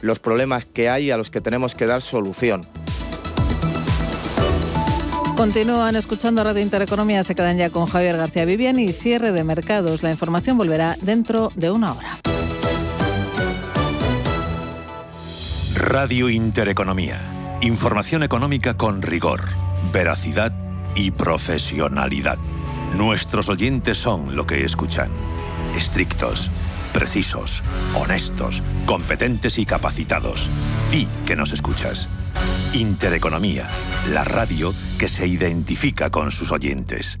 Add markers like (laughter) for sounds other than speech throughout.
los problemas que hay y a los que tenemos que dar solución. Continúan escuchando Radio Intereconomía, se quedan ya con Javier García Vivian y cierre de mercados. La información volverá dentro de una hora. Radio Intereconomía. Información económica con rigor, veracidad y profesionalidad. Nuestros oyentes son lo que escuchan. Estrictos, precisos, honestos, competentes y capacitados. Ti que nos escuchas. Intereconomía, la radio que se identifica con sus oyentes.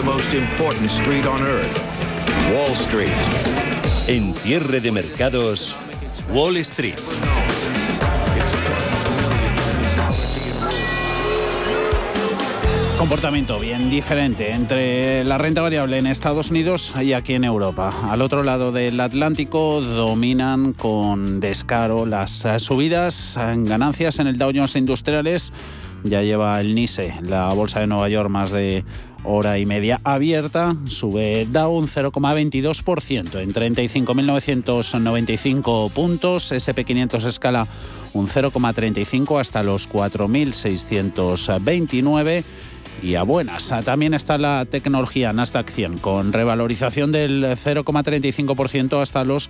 The most important street on earth, Wall Street. En cierre de mercados, Wall Street. Comportamiento bien diferente entre la renta variable en Estados Unidos y aquí en Europa. Al otro lado del Atlántico dominan con descaro las subidas en ganancias en el Dow Jones Industriales. Ya lleva el NISE, la bolsa de Nueva York, más de hora y media abierta. Sube Dow un 0,22% en 35.995 puntos. SP500 escala un 0,35 hasta los 4.629 y a buenas. También está la tecnología Nasdaq 100 con revalorización del 0,35% hasta los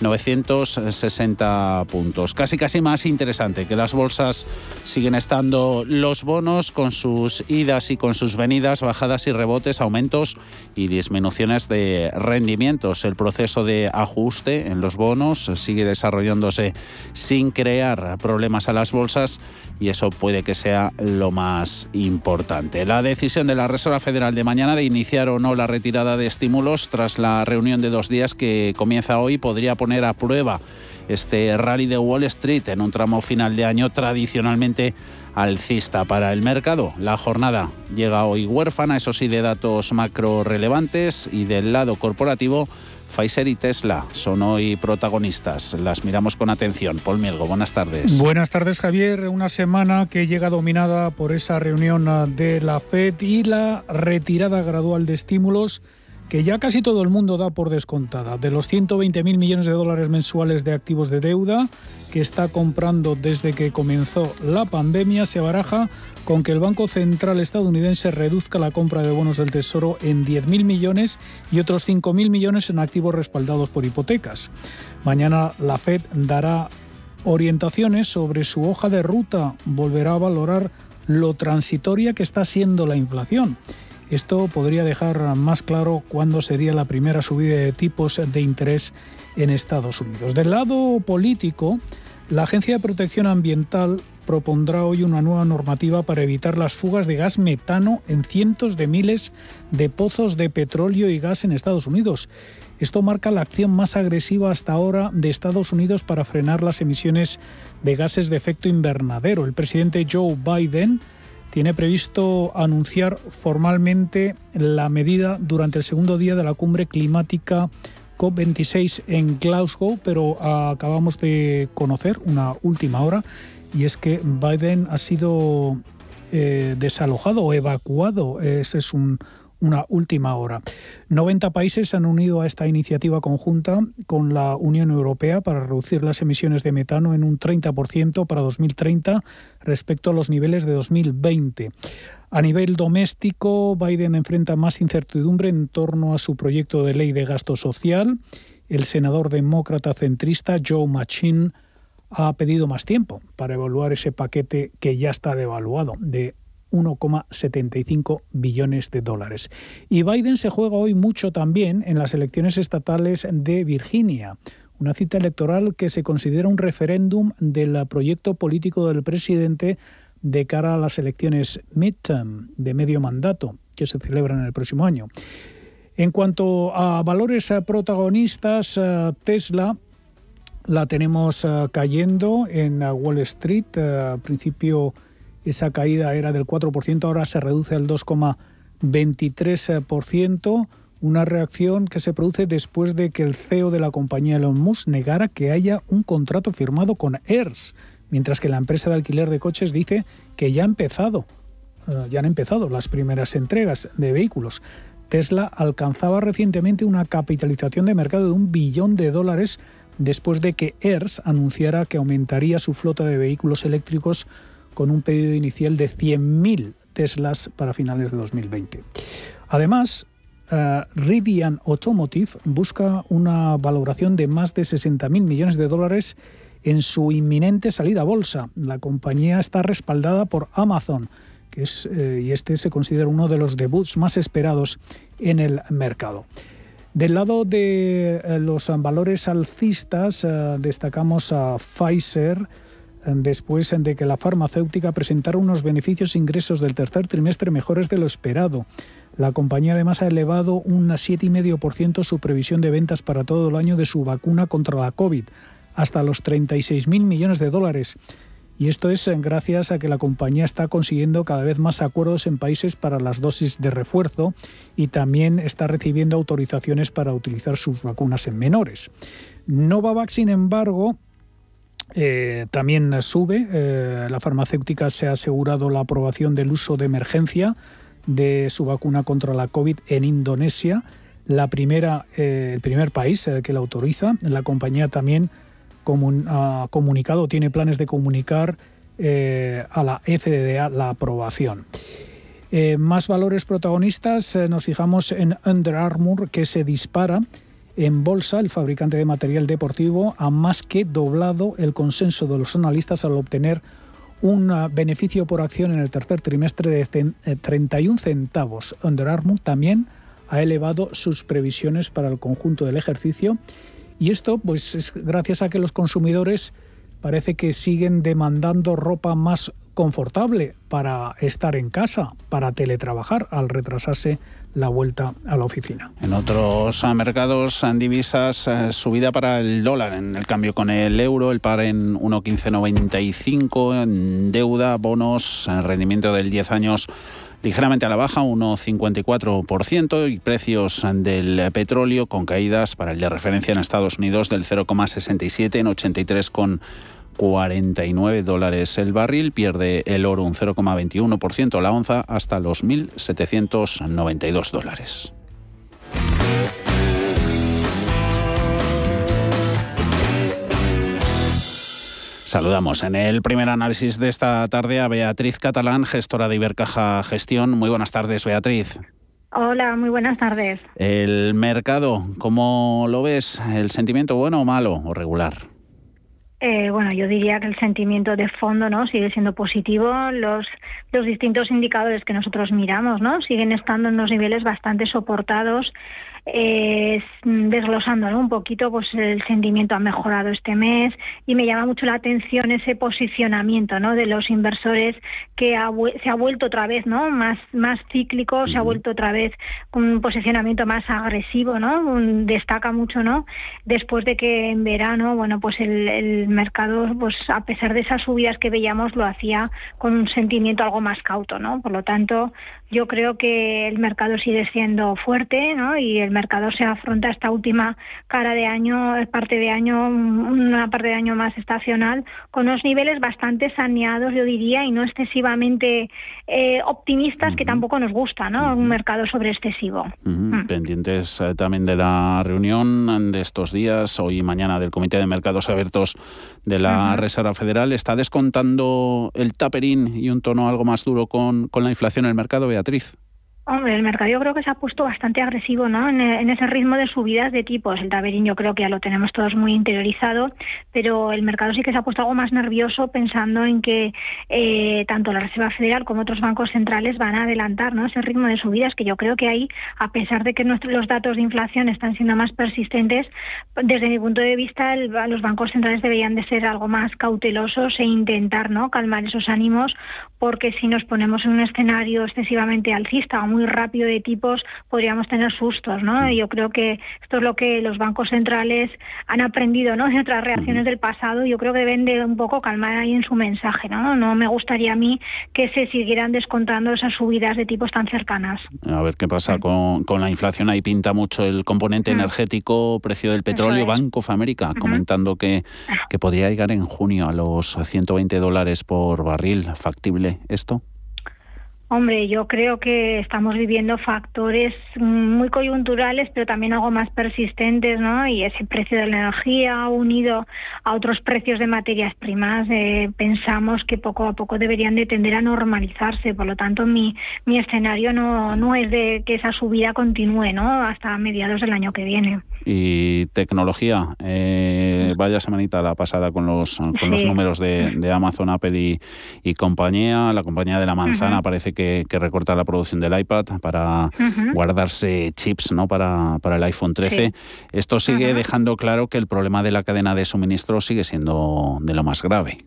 15.960 puntos. Casi casi más interesante que las bolsas siguen estando los bonos con sus idas y con sus venidas, bajadas y rebotes, aumentos y disminuciones de rendimientos. El proceso de ajuste en los bonos sigue desarrollándose sin crear problemas a las bolsas y eso puede que sea lo más importante. La decisión de la Reserva Federal de mañana de iniciar o no la retirada de estímulos tras la reunión de dos días que comienza hoy podría poner a prueba este rally de Wall Street en un tramo final de año tradicionalmente alcista para el mercado. La jornada llega hoy huérfana, eso sí, de datos macro relevantes y del lado corporativo Pfizer y Tesla son hoy protagonistas. Las miramos con atención. Paul Mielgo, buenas tardes. Buenas tardes, Javier. Una semana que llega dominada por esa reunión de la FED y la retirada gradual de estímulos que ya casi todo el mundo da por descontada. De los 120.000 millones de dólares mensuales de activos de deuda que está comprando desde que comenzó la pandemia, se baraja con que el Banco Central estadounidense reduzca la compra de bonos del Tesoro en 10.000 millones y otros 5.000 millones en activos respaldados por hipotecas. Mañana la Fed dará orientaciones sobre su hoja de ruta, volverá a valorar lo transitoria que está siendo la inflación. Esto podría dejar más claro cuándo sería la primera subida de tipos de interés en Estados Unidos. Del lado político, la Agencia de Protección Ambiental propondrá hoy una nueva normativa para evitar las fugas de gas metano en cientos de miles de pozos de petróleo y gas en Estados Unidos. Esto marca la acción más agresiva hasta ahora de Estados Unidos para frenar las emisiones de gases de efecto invernadero. El presidente Joe Biden tiene previsto anunciar formalmente la medida durante el segundo día de la cumbre climática COP26 en Glasgow, pero acabamos de conocer una última hora y es que Biden ha sido eh, desalojado o evacuado. Ese es un, una última hora. 90 países se han unido a esta iniciativa conjunta con la Unión Europea para reducir las emisiones de metano en un 30% para 2030 respecto a los niveles de 2020. A nivel doméstico, Biden enfrenta más incertidumbre en torno a su proyecto de ley de gasto social. El senador demócrata centrista Joe Manchin ha pedido más tiempo para evaluar ese paquete que ya está devaluado de 1,75 billones de dólares. Y Biden se juega hoy mucho también en las elecciones estatales de Virginia, una cita electoral que se considera un referéndum del proyecto político del presidente de cara a las elecciones midterm de medio mandato que se celebran el próximo año. En cuanto a valores protagonistas, Tesla la tenemos cayendo en Wall Street. Al principio esa caída era del 4%, ahora se reduce al 2,23%. Una reacción que se produce después de que el CEO de la compañía Elon Musk negara que haya un contrato firmado con ERS, mientras que la empresa de alquiler de coches dice que ya ha empezado, eh, ya han empezado las primeras entregas de vehículos. Tesla alcanzaba recientemente una capitalización de mercado de un billón de dólares después de que ERS anunciara que aumentaría su flota de vehículos eléctricos con un pedido inicial de 100.000 Teslas para finales de 2020. Además, uh, Rivian Automotive busca una valoración de más de 60.000 millones de dólares en su inminente salida a bolsa. La compañía está respaldada por Amazon, que es, eh, y este se considera uno de los debuts más esperados en el mercado. Del lado de eh, los valores alcistas, eh, destacamos a Pfizer, después de que la farmacéutica presentara unos beneficios e ingresos del tercer trimestre mejores de lo esperado. La compañía además ha elevado un 7,5% su previsión de ventas para todo el año de su vacuna contra la COVID, hasta los 36.000 millones de dólares. Y esto es gracias a que la compañía está consiguiendo cada vez más acuerdos en países para las dosis de refuerzo y también está recibiendo autorizaciones para utilizar sus vacunas en menores. Novavax, sin embargo, eh, también sube. Eh, la farmacéutica se ha asegurado la aprobación del uso de emergencia de su vacuna contra la COVID en Indonesia, la primera, eh, el primer país que la autoriza. La compañía también ha comunicado, tiene planes de comunicar a la FDA la aprobación. más valores protagonistas, nos fijamos en Under Armour, que se dispara en bolsa, el fabricante de material deportivo ha más que doblado el consenso de los analistas al obtener un beneficio por acción en el tercer trimestre de 31 eh, centavos. Under Armour también ha elevado sus previsiones para el conjunto del ejercicio y esto pues es gracias a que los consumidores parece que siguen demandando ropa más confortable para estar en casa, para teletrabajar, al retrasarse la vuelta a la oficina. En otros mercados en divisas, eh, subida para el dólar en el cambio con el euro, el par en 1,1595, en deuda, bonos, rendimiento del 10 años ligeramente a la baja, 1,54%, y precios del petróleo con caídas para el de referencia en Estados Unidos del 0,67 en 83,5 49 dólares el barril, pierde el oro un 0,21% la onza hasta los 1.792 dólares. Saludamos en el primer análisis de esta tarde a Beatriz Catalán, gestora de Ibercaja Gestión. Muy buenas tardes, Beatriz. Hola, muy buenas tardes. El mercado, ¿cómo lo ves? ¿El sentimiento bueno o malo o regular? Eh, bueno, yo diría que el sentimiento de fondo no sigue siendo positivo. Los, los distintos indicadores que nosotros miramos no siguen estando en unos niveles bastante soportados eh, desglosando un poquito, pues el sentimiento ha mejorado este mes y me llama mucho la atención ese posicionamiento ¿no? de los inversores que se ha vuelto otra vez ¿no? más, más cíclico, se ha vuelto otra vez con un posicionamiento más agresivo, ¿no? destaca mucho ¿no? después de que en verano bueno pues el, el mercado pues a pesar de esas subidas que veíamos lo hacía con un sentimiento algo más cauto, ¿no? por lo tanto yo creo que el mercado sigue siendo fuerte ¿no? y el mercado se afronta esta última cara de año, parte de año, una parte de año más estacional, con unos niveles bastante saneados, yo diría, y no excesivamente eh, optimistas, que tampoco nos gusta, ¿no? Un mercado sobre excesivo. Mm. Pendientes eh, también de la reunión de estos días, hoy y mañana, del Comité de Mercados Abiertos de la Reserva Federal. ¿Está descontando el taperín y un tono algo más duro con, con la inflación en el mercado, Beatriz? Beatriz. Hombre, el mercado yo creo que se ha puesto bastante agresivo ¿no? en, ese ritmo de subidas de tipos. El taberín yo creo que ya lo tenemos todos muy interiorizado, pero el mercado sí que se ha puesto algo más nervioso pensando en que eh, tanto la Reserva Federal como otros bancos centrales van a adelantar ¿no? ese ritmo de subidas que yo creo que ahí, a pesar de que nuestros, los datos de inflación están siendo más persistentes, desde mi punto de vista los bancos centrales deberían de ser algo más cautelosos e intentar ¿no? calmar esos ánimos porque si nos ponemos en un escenario excesivamente alcista muy rápido de tipos, podríamos tener sustos, ¿no? Yo creo que esto es lo que los bancos centrales han aprendido, ¿no? De otras reacciones del pasado. Yo creo que deben de un poco calmar ahí en su mensaje, ¿no? No me gustaría a mí que se siguieran descontando esas subidas de tipos tan cercanas. A ver qué pasa con, con la inflación. Ahí pinta mucho el componente energético, precio del petróleo. Banco of America comentando que, que podría llegar en junio a los 120 dólares por barril. ¿Factible esto? Hombre, yo creo que estamos viviendo factores muy coyunturales, pero también algo más persistentes, ¿no? Y ese precio de la energía unido a otros precios de materias primas, eh, pensamos que poco a poco deberían de tender a normalizarse. Por lo tanto, mi, mi escenario no, no es de que esa subida continúe, ¿no? Hasta mediados del año que viene. Y tecnología, eh, vaya semanita la pasada con los, con los números de, de, Amazon, Apple y, compañía. La compañía de la manzana parece que, recorta la producción del iPad para guardarse chips ¿no? para, para el iPhone 13. Esto sigue dejando claro que el problema de la cadena de suministro sigue siendo de lo más grave.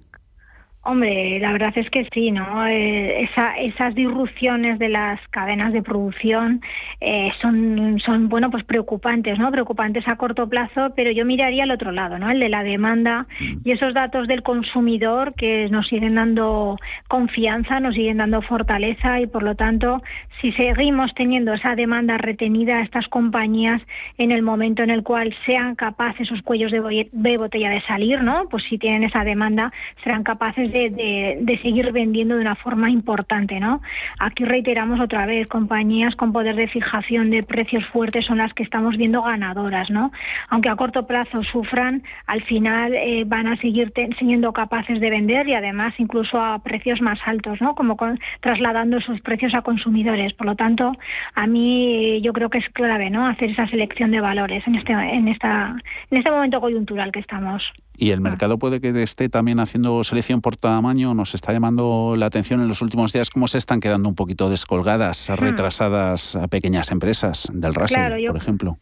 Hombre, la verdad es que sí, ¿no? Eh, esas disrupciones de las cadenas de producción eh, son, son, bueno, pues preocupantes, ¿no? Preocupantes a corto plazo, pero yo miraría al otro lado, ¿no? El de la demanda mm. y esos datos del consumidor que nos siguen dando confianza, nos siguen dando fortaleza y, por lo tanto, si seguimos teniendo esa demanda retenida, estas compañías, en el momento en el cual sean capaces esos cuellos de, botella de salir, ¿no? Pues si tienen esa demanda, serán capaces de de, seguir vendiendo de una forma importante, ¿no? Aquí reiteramos otra vez, compañías con poder de fijación de precios fuertes son las que estamos viendo ganadoras, ¿no? Aunque a corto plazo sufran, al final eh, van a seguir siendo capaces de vender y además incluso a precios más altos, ¿no? Como trasladando esos precios a consumidores. Por lo tanto, a mí yo creo que es clave, ¿no? Hacer esa selección de valores en este en esta en este momento coyuntural que estamos. Y el mercado puede que esté también haciendo selección por tamaño. Nos está llamando la atención en los últimos días cómo se están quedando un poquito descolgadas, hmm. retrasadas a pequeñas empresas del Russell, por ejemplo.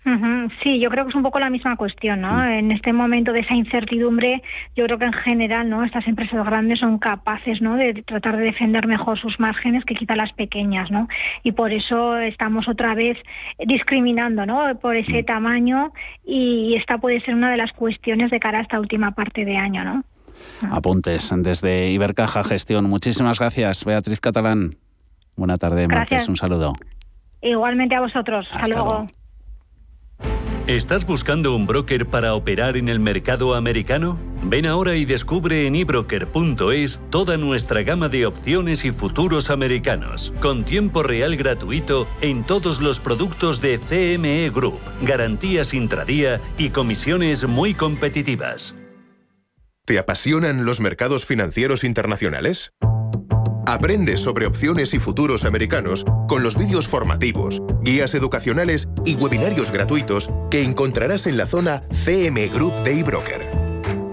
Sí, yo creo que es un poco la misma cuestión, ¿no? Hmm. En este momento de esa incertidumbre, yo creo que en general, ¿no? Estas empresas grandes son capaces, ¿no? De tratar de defender mejor sus márgenes que quizá las pequeñas, ¿no? Y por eso estamos otra vez discriminando, ¿no? Por ese hmm. tamaño y esta puede ser una de las cuestiones de cara a esta última parte de año, ¿no? Apuntes desde Ibercaja Gestión. Muchísimas gracias, Beatriz Catalán. Buena tarde, Martes. Un saludo. Igualmente a vosotros. Hasta, luego. ¿Estás buscando un broker para operar en el mercado americano? Ven ahora y descubre en ebroker.es toda nuestra gama de opciones y futuros americanos, con tiempo real gratuito en todos los productos de CME Group, garantías intradía y comisiones muy competitivas. ¿Te apasionan los mercados financieros internacionales? Aprende sobre opciones y futuros americanos con los vídeos formativos, guías educacionales y webinarios gratuitos que encontrarás en la zona CM Group de eBroker.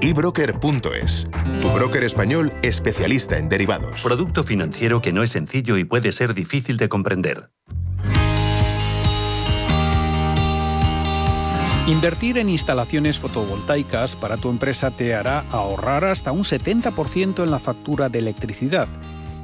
eBroker.es, tu broker español especialista en derivados. Producto financiero que no es sencillo y puede ser difícil de comprender. Invertir en instalaciones fotovoltaicas para tu empresa te hará ahorrar hasta un 70% en la factura de electricidad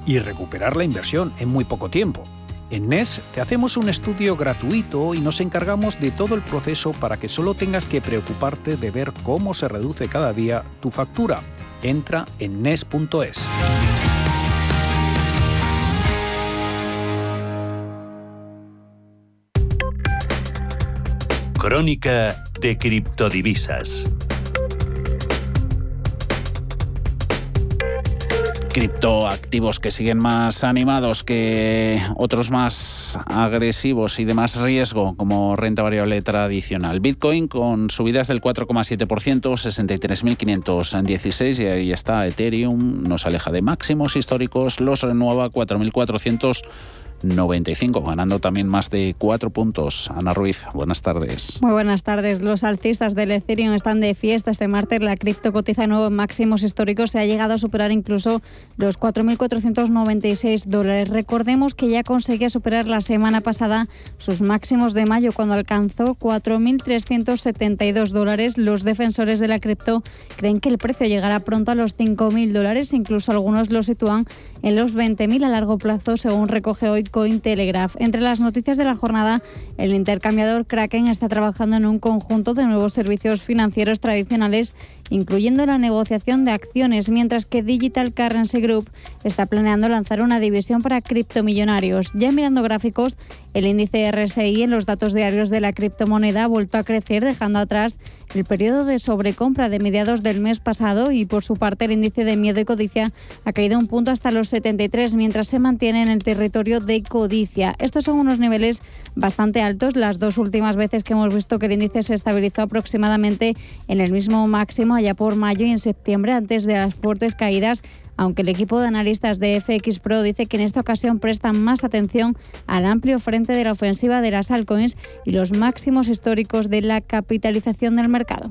y recuperar la inversión en muy poco tiempo. En NES te hacemos un estudio gratuito y nos encargamos de todo el proceso para que solo tengas que preocuparte de ver cómo se reduce cada día tu factura. Entra en NES.es. Crónica de criptodivisas. criptoactivos que siguen más animados que otros más agresivos y de más riesgo como renta variable tradicional. Bitcoin con subidas del 4,7%, 63.516 y ahí está Ethereum, nos aleja de máximos históricos, los renueva 4.400 95, ganando también más de cuatro puntos. Ana Ruiz, buenas tardes. Muy buenas tardes. Los alcistas del Ethereum están de fiesta este martes. La cripto cotiza de nuevo en máximos históricos. Se ha llegado a superar incluso los 4.496 dólares. Recordemos que ya conseguía superar la semana pasada sus máximos de mayo cuando alcanzó 4.372 dólares. Los defensores de la cripto creen que el precio llegará pronto a los 5.000 dólares. Incluso algunos lo sitúan en los 20.000 a largo plazo, según recoge hoy Cointelegraph. Entre las noticias de la jornada, el intercambiador Kraken está trabajando en un conjunto de nuevos servicios financieros tradicionales, incluyendo la negociación de acciones, mientras que Digital Currency Group está planeando lanzar una división para criptomillonarios. Ya mirando gráficos, el índice RSI en los datos diarios de la criptomoneda ha vuelto a crecer, dejando atrás el periodo de sobrecompra de mediados del mes pasado y por su parte el índice de miedo y codicia ha caído un punto hasta los 73 mientras se mantiene en el territorio de codicia. Estos son unos niveles bastante altos. Las dos últimas veces que hemos visto que el índice se estabilizó aproximadamente en el mismo máximo allá por mayo y en septiembre antes de las fuertes caídas aunque el equipo de analistas de FX Pro dice que en esta ocasión prestan más atención al amplio frente de la ofensiva de las altcoins y los máximos históricos de la capitalización del mercado.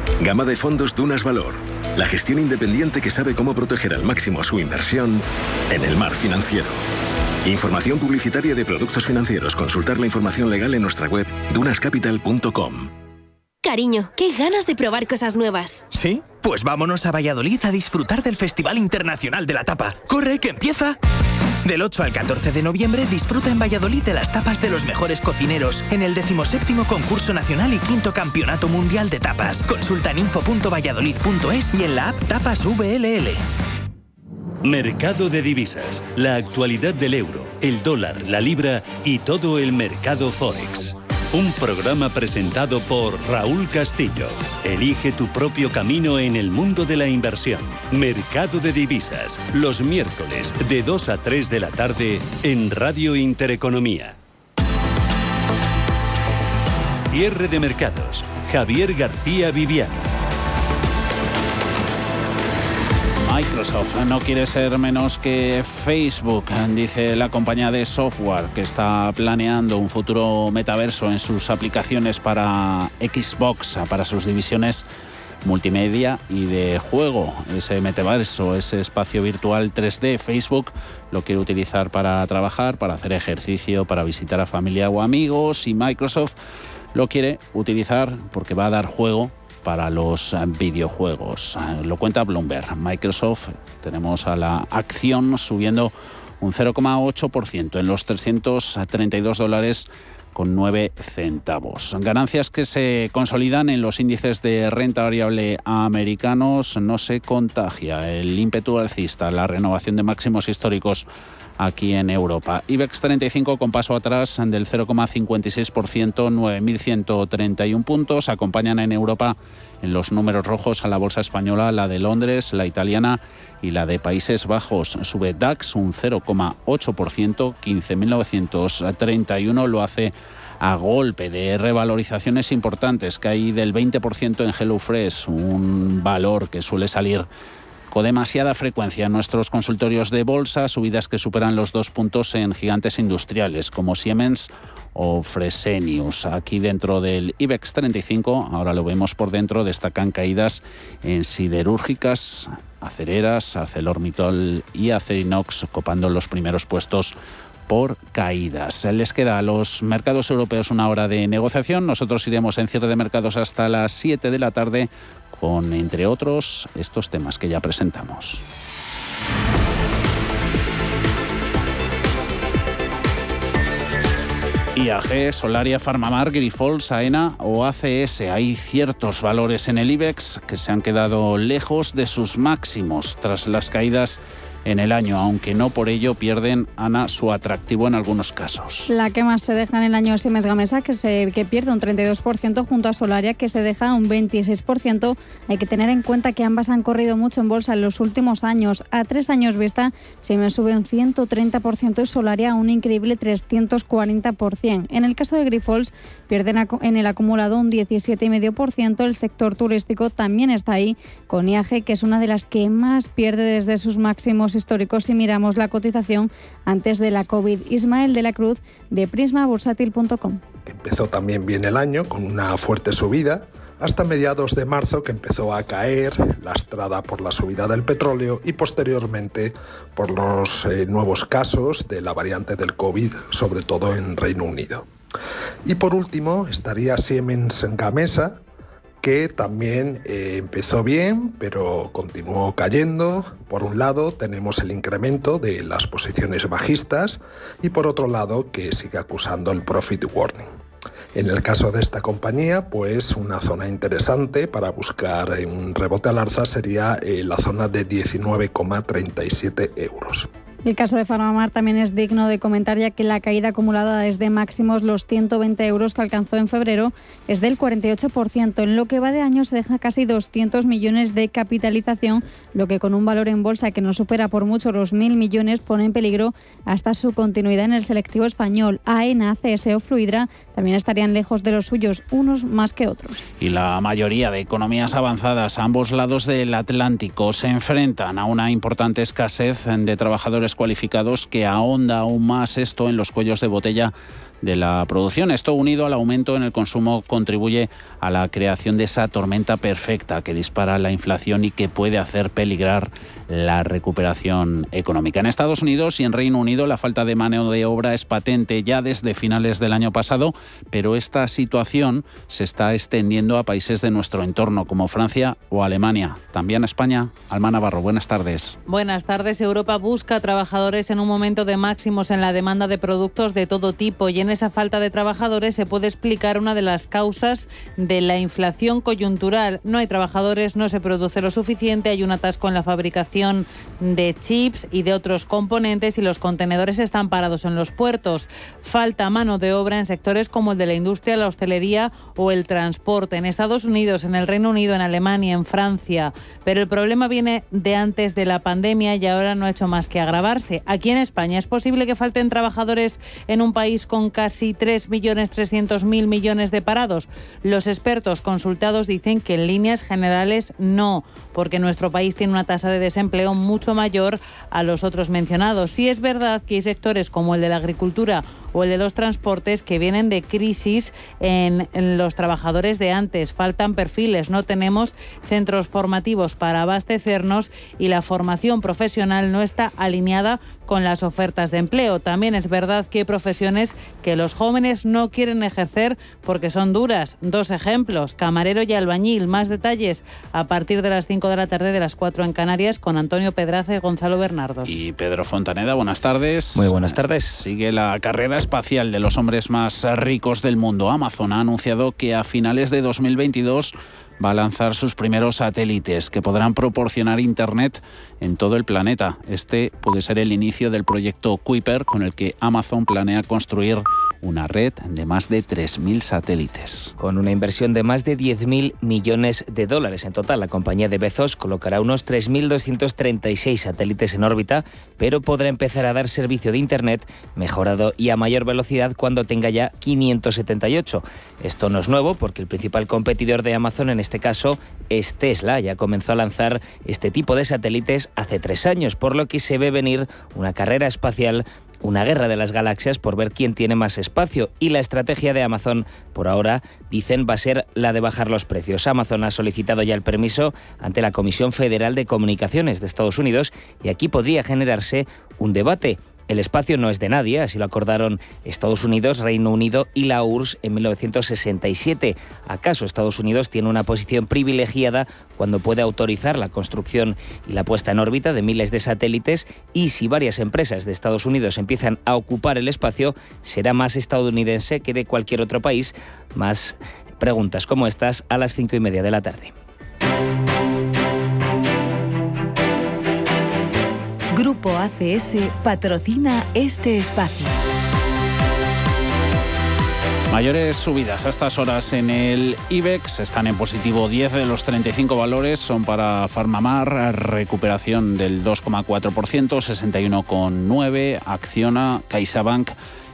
Gama de fondos Dunas Valor. La gestión independiente que sabe cómo proteger al máximo su inversión en el mar financiero. Información publicitaria de productos financieros. Consultar la información legal en nuestra web dunascapital.com. Cariño, qué ganas de probar cosas nuevas. ¿Sí? Pues vámonos a Valladolid a disfrutar del Festival Internacional de la Tapa. ¡Corre, que empieza! Del 8 al 14 de noviembre disfruta en Valladolid de las tapas de los mejores cocineros en el 17 concurso nacional y quinto campeonato mundial de tapas. Consulta en info.valladolid.es y en la app Tapas VLL. Mercado de divisas, la actualidad del euro, el dólar, la libra y todo el mercado forex. Un programa presentado por Raúl Castillo. Elige tu propio camino en el mundo de la inversión. Mercado de divisas, los miércoles de 2 a 3 de la tarde en Radio Intereconomía. Cierre de mercados. Javier García Viviano. Microsoft no quiere ser menos que Facebook, dice la compañía de software que está planeando un futuro metaverso en sus aplicaciones para Xbox, para sus divisiones multimedia y de juego. Ese metaverso, ese espacio virtual 3D, Facebook lo quiere utilizar para trabajar, para hacer ejercicio, para visitar a familia o amigos y Microsoft lo quiere utilizar porque va a dar juego para los videojuegos. Lo cuenta Bloomberg. Microsoft, tenemos a la acción subiendo un 0,8% en los 332 dólares con 9 centavos. Ganancias que se consolidan en los índices de renta variable americanos. No se contagia el ímpetu alcista, la renovación de máximos históricos aquí en Europa. IBEX 35 con paso atrás del 0,56%, 9.131 puntos. Acompañan en Europa en los números rojos a la bolsa española, la de Londres, la italiana y la de Países Bajos. Sube DAX un 0,8%, 15.931 lo hace a golpe de revalorizaciones importantes, que hay del 20% en HelloFresh, un valor que suele salir con demasiada frecuencia en nuestros consultorios de bolsa, subidas que superan los dos puntos en gigantes industriales como Siemens o Fresenius. Aquí dentro del IBEX 35, ahora lo vemos por dentro, destacan caídas en siderúrgicas, acereras, ArcelorMittal y Acerinox copando los primeros puestos por caídas. Les queda a los mercados europeos una hora de negociación. Nosotros iremos en cierre de mercados hasta las 7 de la tarde con, entre otros, estos temas que ya presentamos. IAG, Solaria, Farmamar, Grifol, Saena o ACS. Hay ciertos valores en el IBEX que se han quedado lejos de sus máximos tras las caídas en el año, aunque no por ello pierden, Ana, su atractivo en algunos casos. La que más se deja en el año es Siemens Gamesa, que, se, que pierde un 32% junto a Solaria, que se deja un 26%. Hay que tener en cuenta que ambas han corrido mucho en bolsa en los últimos años. A tres años vista, Siemens sube un 130% y Solaria un increíble 340%. En el caso de Grifols, pierden en el acumulado un 17,5%. El sector turístico también está ahí, con IAG, que es una de las que más pierde desde sus máximos históricos si miramos la cotización antes de la COVID. Ismael de la Cruz de prismabursátil.com. Empezó también bien el año con una fuerte subida hasta mediados de marzo que empezó a caer, lastrada por la subida del petróleo y posteriormente por los eh, nuevos casos de la variante del COVID, sobre todo en Reino Unido. Y por último estaría Siemens Gamesa, que también eh, empezó bien, pero continuó cayendo. Por un lado tenemos el incremento de las posiciones bajistas y por otro lado que sigue acusando el profit warning. En el caso de esta compañía, pues una zona interesante para buscar un rebote al alza sería eh, la zona de 19,37 euros. El caso de Farmamar también es digno de comentar ya que la caída acumulada desde máximos los 120 euros que alcanzó en febrero es del 48%. En lo que va de año se deja casi 200 millones de capitalización, lo que con un valor en bolsa que no supera por mucho los 1.000 millones pone en peligro hasta su continuidad en el selectivo español. AENA, CS o Fluidra también estarían lejos de los suyos, unos más que otros. Y la mayoría de economías avanzadas a ambos lados del Atlántico se enfrentan a una importante escasez de trabajadores cualificados que ahonda aún más esto en los cuellos de botella de la producción. Esto unido al aumento en el consumo contribuye a la creación de esa tormenta perfecta que dispara la inflación y que puede hacer peligrar la recuperación económica. En Estados Unidos y en Reino Unido la falta de mano de obra es patente ya desde finales del año pasado, pero esta situación se está extendiendo a países de nuestro entorno como Francia o Alemania. También España. Alma Navarro, buenas tardes. Buenas tardes. Europa busca trabajadores en un momento de máximos en la demanda de productos de todo tipo y en esa falta de trabajadores se puede explicar una de las causas de la inflación coyuntural. No hay trabajadores, no se produce lo suficiente, hay un atasco en la fabricación de chips y de otros componentes y los contenedores están parados en los puertos. Falta mano de obra en sectores como el de la industria, la hostelería o el transporte. En Estados Unidos, en el Reino Unido, en Alemania, en Francia. Pero el problema viene de antes de la pandemia y ahora no ha hecho más que agravarse. Aquí en España es posible que falten trabajadores en un país con casi 3.300.000 millones de parados. Los expertos consultados dicen que en líneas generales no, porque nuestro país tiene una tasa de desempleo mucho mayor a los otros mencionados. Sí es verdad que hay sectores como el de la agricultura o el de los transportes que vienen de crisis en, los trabajadores de antes. Faltan perfiles, no tenemos centros formativos para abastecernos y la formación profesional no está alineada con las ofertas de empleo. También es verdad que hay profesiones que los jóvenes no quieren ejercer porque son duras. Dos ejemplos, camarero y albañil. Más detalles a partir de las 5 de la tarde de las 4 en Canarias con Antonio Pedraza y Gonzalo Bernardos. Y Pedro Fontaneda, buenas tardes. Muy buenas tardes. Sigue la carrera espacial de los hombres más ricos del mundo. Amazon ha anunciado que a finales de 2022 va a lanzar sus primeros satélites que podrán proporcionar Internet en todo el planeta. Este puede ser el inicio del proyecto Kuiper, con el que Amazon planea construir una red de más de 3.000 satélites. Con una inversión de más de 10.000 millones de dólares en total, la compañía de Bezos colocará unos 3.236 satélites en órbita, pero podrá empezar a dar servicio de Internet mejorado y a mayor velocidad cuando tenga ya 578. Esto no es nuevo porque el principal competidor de Amazon en este caso es Tesla. Ya comenzó a lanzar este tipo de satélites hace tres años, por lo que se ve venir una carrera espacial una guerra de las galaxias por ver quién tiene más espacio y la estrategia de Amazon por ahora dicen va a ser la de bajar los precios. Amazon ha solicitado ya el permiso ante la Comisión Federal de Comunicaciones de Estados Unidos y aquí podría generarse un debate El espacio no es de nadie, así lo acordaron Estados Unidos, Reino Unido y la URSS en 1967. ¿Acaso Estados Unidos tiene una posición privilegiada cuando puede autorizar la construcción y la puesta en órbita de miles de satélites? Y si varias empresas de Estados Unidos empiezan a ocupar el espacio, será más estadounidense que de cualquier otro país. Más preguntas como estas a las cinco y media de la tarde. Grupo ACS patrocina este espacio. Mayores subidas a estas horas en el IBEX, están en positivo 10 de los 35 valores, son para Farmamar, recuperación del 2,4%, 61,9%, Acciona, CaixaBank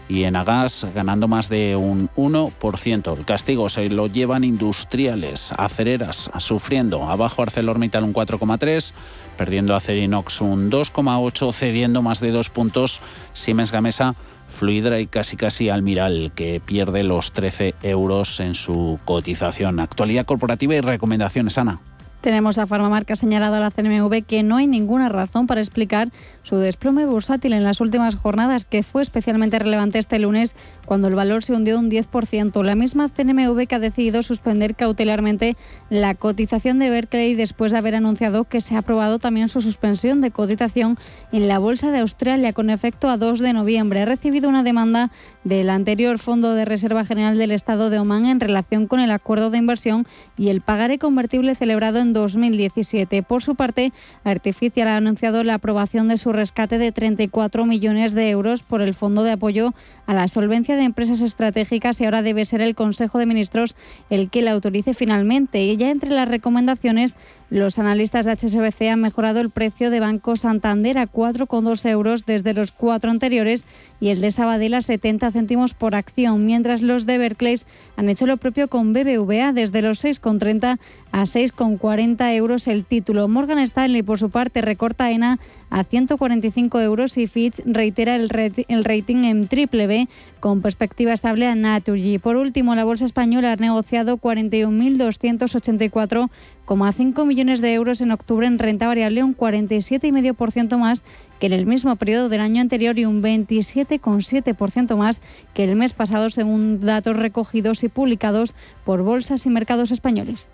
y en Agas ganando más de un 1%. El castigo se lo llevan industriales, acereras sufriendo, abajo ArcelorMittal un 4,3%, perdiendo Acerinox un 2,8%, cediendo más de dos puntos Siemens Gamesa Fluidra y casi casi Almiral, que pierde los 13 euros en su cotización. Actualidad corporativa y recomendaciones, Ana. Tenemos a Farmamarca señalado a la CNMV que no hay ninguna razón para explicar su desplome bursátil en las últimas jornadas, que fue especialmente relevante este lunes cuando el valor se hundió un 10%. La misma CNMV que ha decidido suspender cautelarmente la cotización de Berkeley después de haber anunciado que se ha aprobado también su suspensión de cotización en la Bolsa de Australia con efecto a 2 de noviembre. Ha recibido una demanda del anterior Fondo de Reserva General del Estado de Oman en relación con el acuerdo de inversión y el pagaré convertible celebrado en 2017. Por su parte, Artificial ha anunciado la aprobación de su rescate de 34 millones de euros por el Fondo de Apoyo a la Solvencia de Empresas Estratégicas y ahora debe ser el Consejo de Ministros el que la autorice finalmente. Y ya entre las recomendaciones, los analistas de HSBC han mejorado el precio de Banco Santander a 4,2 euros desde los cuatro anteriores y el de Sabadell a 70 céntimos por acción, mientras los de Berkeley han hecho lo propio con BBVA desde los 6,30 a 6,40 euros el título. Morgan Stanley, por su parte, recorta ENA a 145 euros y Fitch reitera el, rating en triple B con perspectiva estable a Naturgy. Por último, la bolsa española ha negociado 41.284,5 millones de euros en octubre en renta variable, un 47,5% más que en el mismo periodo del año anterior y un 27,7% más que el mes pasado, según datos recogidos y publicados por bolsas y mercados españoles.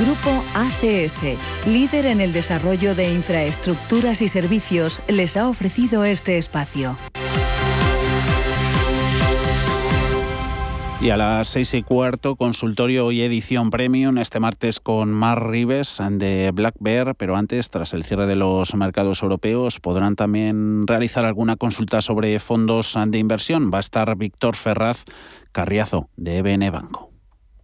Grupo ACS, líder en el desarrollo de infraestructuras y servicios, les ha ofrecido este espacio. Y a las seis y cuarto, consultorio y edición premium, este martes con Mar Rives de Black Bear, pero antes, tras el cierre de los mercados europeos, podrán también realizar alguna consulta sobre fondos de inversión. Va a estar Víctor Ferraz Carriazo de EBN Banco.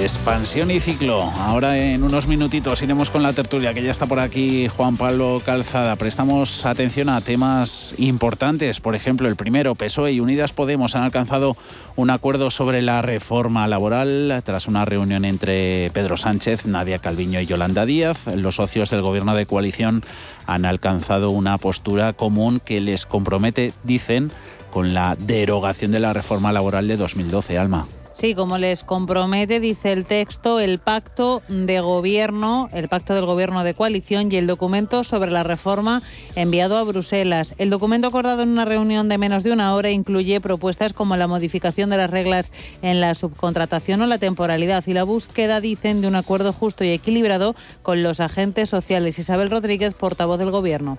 Expansión y ciclo. Ahora en unos minutitos iremos con la tertulia, que ya está por aquí Juan Pablo Calzada. Prestamos atención a temas importantes. Por ejemplo, el primero, PSOE y Unidas Podemos han alcanzado un acuerdo sobre la reforma laboral tras una reunión entre Pedro Sánchez, Nadia Calviño y Yolanda Díaz. Los socios del gobierno de coalición han alcanzado una postura común que les compromete, dicen, con la derogación de la reforma laboral de 2012. Alma. Sí, como les compromete, dice el texto, el pacto de gobierno, el pacto del gobierno de coalición y el documento sobre la reforma enviado a Bruselas. El documento acordado en una reunión de menos de una hora incluye propuestas como la modificación de las reglas en la subcontratación o la temporalidad y la búsqueda, dicen, de un acuerdo justo y equilibrado con los agentes sociales. Isabel Rodríguez, portavoz del gobierno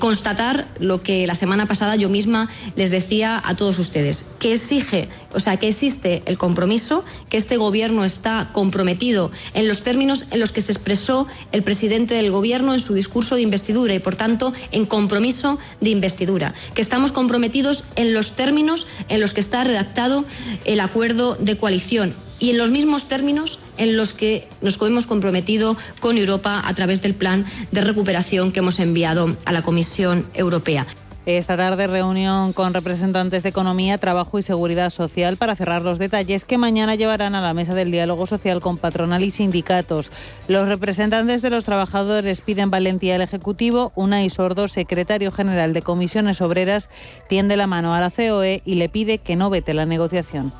constatar lo que la semana pasada yo misma les decía a todos ustedes, que exige, o sea, que existe el compromiso, que este gobierno está comprometido en los términos en los que se expresó el presidente del gobierno en su discurso de investidura y, por tanto, en compromiso de investidura, que estamos comprometidos en los términos en los que está redactado el acuerdo de coalición y en los mismos términos en los que nos hemos comprometido con Europa a través del plan de recuperación que hemos enviado a la Comisión Europea. Esta tarde reunión con representantes de Economía, Trabajo y Seguridad Social para cerrar los detalles que mañana llevarán a la mesa del diálogo social con patronal y sindicatos. Los representantes de los trabajadores piden valentía al Ejecutivo. Unai Sordo, secretario general de Comisiones Obreras, tiende la mano a la COE y le pide que no vete la negociación.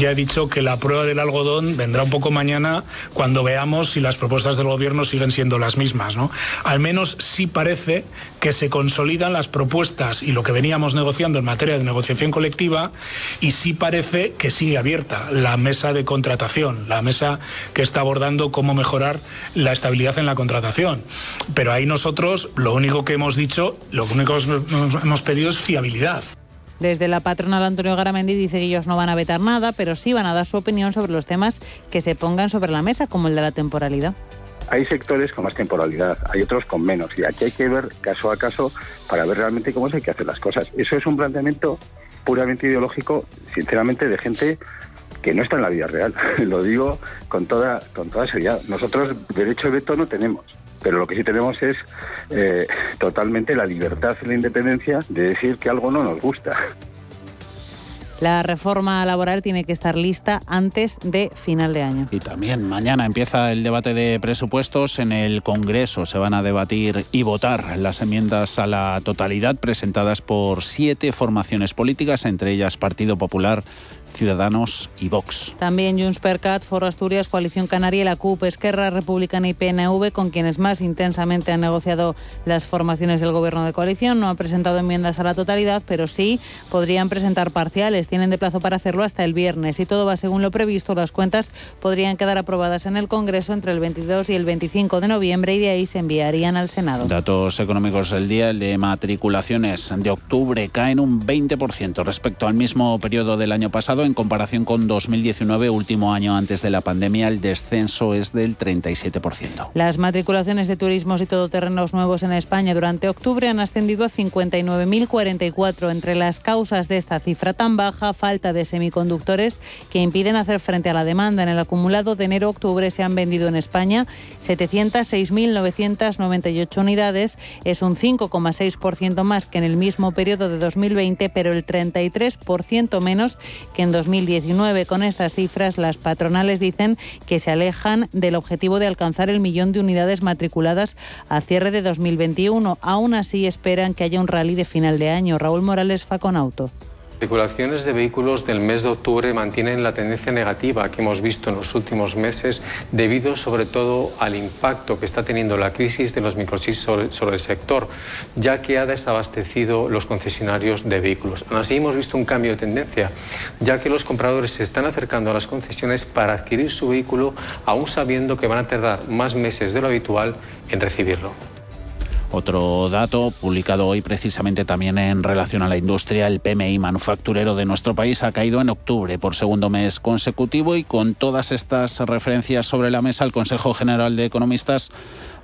Ya he dicho que la prueba del algodón vendrá un poco mañana cuando veamos si las propuestas del gobierno siguen siendo las mismas. ¿no? Al menos sí parece que se consolidan las propuestas y lo que veníamos negociando en materia de negociación colectiva y sí parece que sigue abierta la mesa de contratación, la mesa que está abordando cómo mejorar la estabilidad en la contratación. Pero ahí nosotros lo único que hemos dicho, lo único que hemos pedido es fiabilidad. Desde la patronal Antonio Garamendi dice que ellos no van a vetar nada, pero sí van a dar su opinión sobre los temas que se pongan sobre la mesa, como el de la temporalidad. Hay sectores con más temporalidad, hay otros con menos, y aquí hay que ver caso a caso para ver realmente cómo se hay que hacer las cosas. Eso es un planteamiento puramente ideológico, sinceramente, de gente que no está en la vida real. (laughs) Lo digo con toda, con toda seriedad. Nosotros derecho de veto no tenemos pero lo que sí tenemos es eh, totalmente la libertad y la independencia de decir que algo no nos gusta. La reforma laboral tiene que estar lista antes de final de año. Y también mañana empieza el debate de presupuestos. En el Congreso se van a debatir y votar las enmiendas a la totalidad presentadas por siete formaciones políticas, entre ellas Partido Popular, Ciudadanos y Vox. También Junts per Cat, Foro Asturias, Coalición Canaria y la CUP, Esquerra Republicana y PNV, con quienes más intensamente han negociado las formaciones del gobierno de coalición. No han presentado enmiendas a la totalidad, pero sí podrían presentar parciales. Tienen de plazo para hacerlo hasta el viernes. Si todo va según lo previsto, las cuentas podrían quedar aprobadas en el Congreso entre el 22 y el 25 de noviembre y de ahí se enviarían al Senado. Datos económicos del día, el de matriculaciones de octubre caen un 20% respecto al mismo periodo del año pasado en comparación con 2019, último año antes de la pandemia. El descenso es del 37%. Las matriculaciones de turismos y todoterrenos nuevos en España durante octubre han ascendido a 59.044. Entre las causas de esta cifra tan baja, falta de semiconductores que impiden hacer frente a la demanda. En el acumulado de enero-octubre se han vendido en España 706.998 unidades. Es un 5,6% más que en el mismo periodo de 2020, pero el 33% menos que en 2019. Con estas cifras, las patronales dicen que se alejan del objetivo de alcanzar el millón de unidades matriculadas a cierre de 2021. Aún así, esperan que haya un rally de final de año. Raúl Morales, Faconauto. Matriculaciones de vehículos del mes de octubre mantienen la tendencia negativa que hemos visto en los últimos meses debido sobre todo al impacto que está teniendo la crisis de los microchips sobre, el sector, ya que ha desabastecido los concesionarios de vehículos. Aún así hemos visto un cambio de tendencia, ya que los compradores se están acercando a las concesiones para adquirir su vehículo aún sabiendo que van a tardar más meses de lo habitual en recibirlo. Otro dato publicado hoy precisamente también en relación a la industria, el PMI manufacturero de nuestro país ha caído en octubre por segundo mes consecutivo y con todas estas referencias sobre la mesa, el Consejo General de Economistas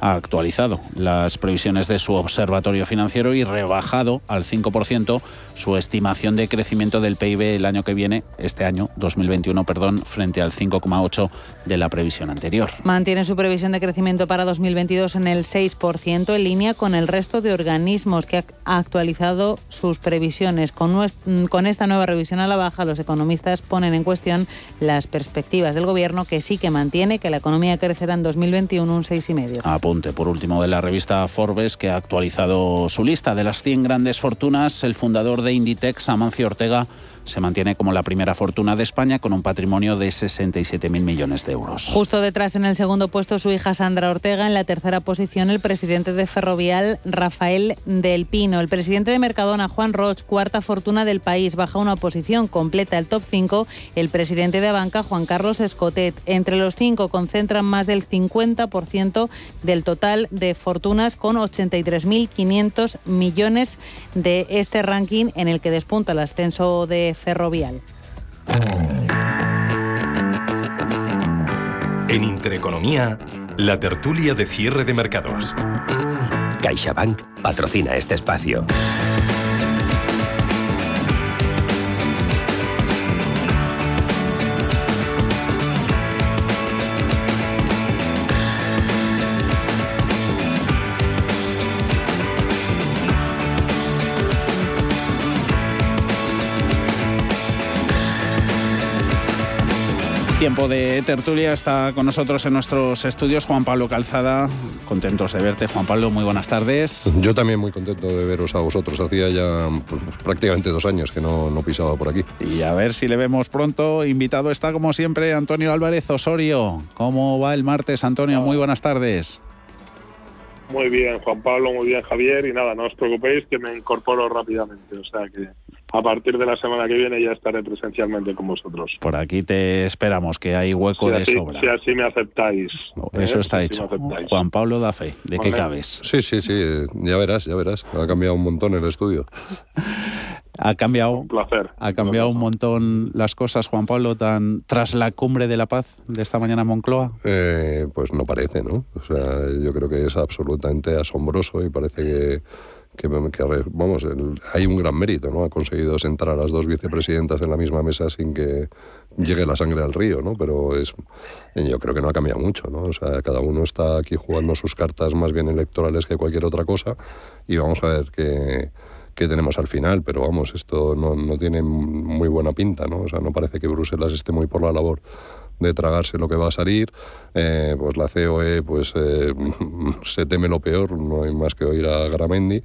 ha actualizado las previsiones de su observatorio financiero y rebajado al 5% su estimación de crecimiento del PIB el año que viene, este año 2021, perdón, frente al 5,8 de la previsión anterior. Mantiene su previsión de crecimiento para 2022 en el 6%, en línea con el resto de organismos que ha actualizado sus previsiones. Con, con esta nueva revisión a la baja, los economistas ponen en cuestión las perspectivas del gobierno que sí que mantiene que la economía crecerá en 2021 un 6,5 apunte por último de la revista Forbes que ha actualizado su lista de las 100 grandes fortunas. El fundador de Inditex, Amancio Ortega, se mantiene como la primera fortuna de España con un patrimonio de 67.000 millones de euros. Justo detrás en el segundo puesto su hija Sandra Ortega, en la tercera posición el presidente de Ferrovial Rafael del Pino, el presidente de Mercadona Juan Roch, cuarta fortuna del país, baja una posición, completa el top 5 el presidente de Banca Juan Carlos Escotet. Entre los cinco concentran más del 50% del total de fortunas con 83.500 millones de este ranking en el que despunta el ascenso de ferrovial. En Intereconomía, la tertulia de cierre de mercados. CaixaBank patrocina este espacio. Tiempo de tertulia está con nosotros en nuestros estudios Juan Pablo Calzada. Contentos de verte, Juan Pablo. Muy buenas tardes. Yo también muy contento de veros a vosotros. Hacía ya pues, prácticamente dos años que no, no pisaba por aquí. Y a ver si le vemos pronto. Invitado está, como siempre, Antonio Álvarez Osorio. ¿Cómo va el martes, Antonio? Muy buenas tardes. Muy bien, Juan Pablo, muy bien, Javier. Y nada, no os preocupéis que me incorporo rápidamente. O sea que a partir de la semana que viene ya estaré presencialmente con vosotros. Por aquí te esperamos, que hay hueco de sobra. Si así me aceptáis. Eso está hecho. Juan Pablo da fe, ¿de qué cabes? Sí, sí, sí, ya verás, ya verás. Ha cambiado un montón el estudio. Ha cambiado, un placer. Ha cambiado un montón las cosas, Juan Pablo, tan tras la cumbre de la paz de esta mañana en Moncloa. Eh, pues no parece, ¿no? O sea, yo creo que es absolutamente asombroso y parece que que, vamos, hay un gran mérito, ¿no? Ha conseguido sentar a las dos vicepresidentas en la misma mesa sin que llegue la sangre al río, ¿no? Pero es, yo creo que no ha cambiado mucho, ¿no? O sea, cada uno está aquí jugando sus cartas más bien electorales que cualquier otra cosa y vamos a ver qué, qué tenemos al final, pero vamos, esto no, no tiene muy buena pinta, ¿no? O sea, no parece que Bruselas esté muy por la labor de tragarse lo que va a salir, eh, pues la COE pues eh, (laughs) se teme lo peor, no hay más que oír a Gramendi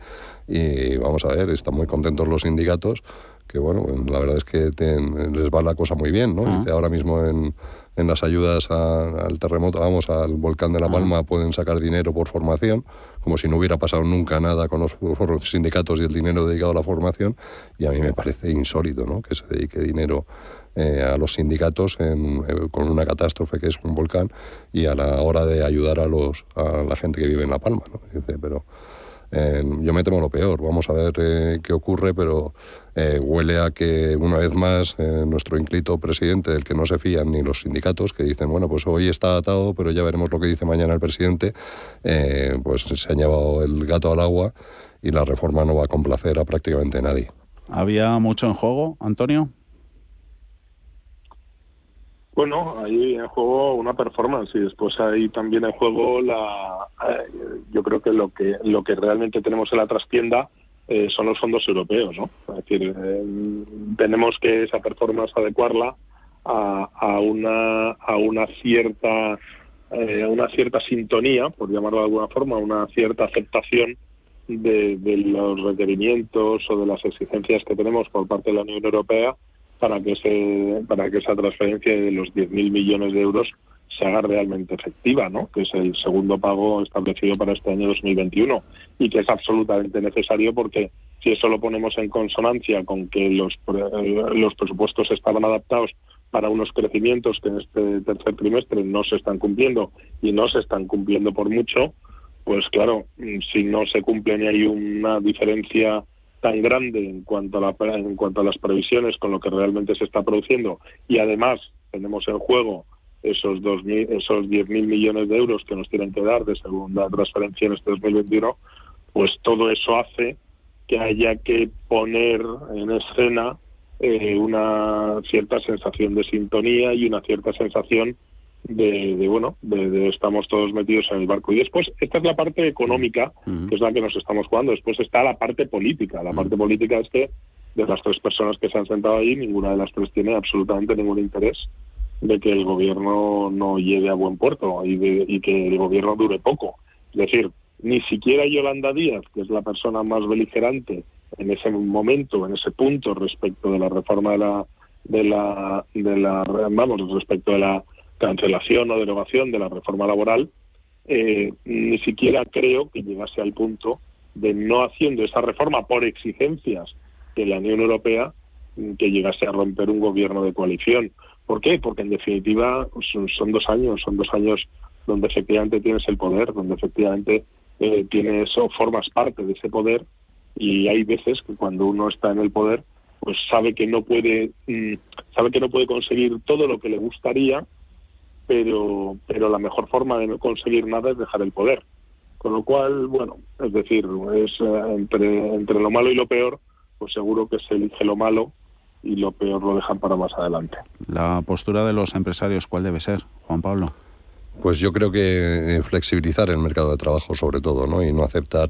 y vamos a ver, están muy contentos los sindicatos, que bueno, la verdad es que les va la cosa muy bien, ¿no? Dice ahora mismo en, en las ayudas al terremoto, vamos, al volcán de La Palma, pueden sacar dinero por formación, como si no hubiera pasado nunca nada con los sindicatos y el dinero dedicado a la formación, y a mí me parece insólito, ¿no? Que se dedique dinero eh, a los sindicatos eh, con una catástrofe que es un volcán y a la hora de ayudar a, los, a la gente que vive en La Palma. ¿no? pero Eh, yo me temo lo peor. Vamos a ver eh, qué ocurre, pero eh, huele a que una vez más nuestro inclito presidente, del que no se fían ni los sindicatos, que dicen, bueno, pues hoy está atado, pero ya veremos lo que dice mañana el presidente, pues se ha llevado el gato al agua y la reforma no va a complacer a prácticamente nadie. ¿Había mucho en juego, Antonio? Bueno, ahí en juego una performance y después ahí también en juego la. Eh, yo creo que lo que lo que realmente tenemos en la trastienda eh, son los fondos europeos, ¿no? Es decir, eh, tenemos que esa performance adecuarla a, una a una cierta a una cierta sintonía, por llamarlo de alguna forma, una cierta aceptación de los requerimientos o de las exigencias que tenemos por parte de la Unión Europea para que se para que esa transferencia de los 10.000 millones de euros se haga realmente efectiva, ¿no? que es el segundo pago establecido para este año 2021 y que es absolutamente necesario porque si eso lo ponemos en consonancia con que los, los presupuestos estaban adaptados para unos crecimientos que en este tercer trimestre no se están cumpliendo y no se están cumpliendo por mucho, pues claro, si no se cumple ni hay una diferencia tan grande en cuanto a la, en cuanto a las previsiones con lo que realmente se está produciendo y además tenemos en juego esos dos esos 10.000 millones de euros que nos tienen que dar de segunda transferencia en este 2021 pues todo eso hace que haya que poner en escena eh, una cierta sensación de sintonía y una cierta sensación de, bueno, de, estamos todos metidos en el barco. Y después, esta es la parte económica, que es la que nos estamos jugando. Después está la parte política. La parte política es que de las tres personas que se han sentado ahí, ninguna de las tres tiene absolutamente ningún interés de que el gobierno no llegue a buen puerto y, y que el gobierno dure poco. Es decir, ni siquiera Yolanda Díaz, que es la persona más beligerante en ese momento, en ese punto respecto de la reforma de la de la de la vamos respecto de la cancelación o derogación de la reforma laboral, eh, ni siquiera creo que llegase al punto de no haciendo esa reforma por exigencias de la Unión Europea que llegase a romper un gobierno de coalición. ¿Por qué? Porque en definitiva son, dos años, son dos años donde efectivamente tienes el poder, donde efectivamente eh, tienes o formas parte de ese poder y hay veces que cuando uno está en el poder pues sabe que no puede mm, sabe que no puede conseguir todo lo que le gustaría pero, pero la mejor forma de no conseguir nada es dejar el poder. Con lo cual, bueno, es decir, es eh, entre, entre lo malo y lo peor, pues seguro que se elige lo malo y lo peor lo dejan para más adelante. La postura de los empresarios, ¿cuál debe ser, Juan Pablo? Pues yo creo que eh, flexibilizar el mercado de trabajo sobre todo, ¿no? Y no aceptar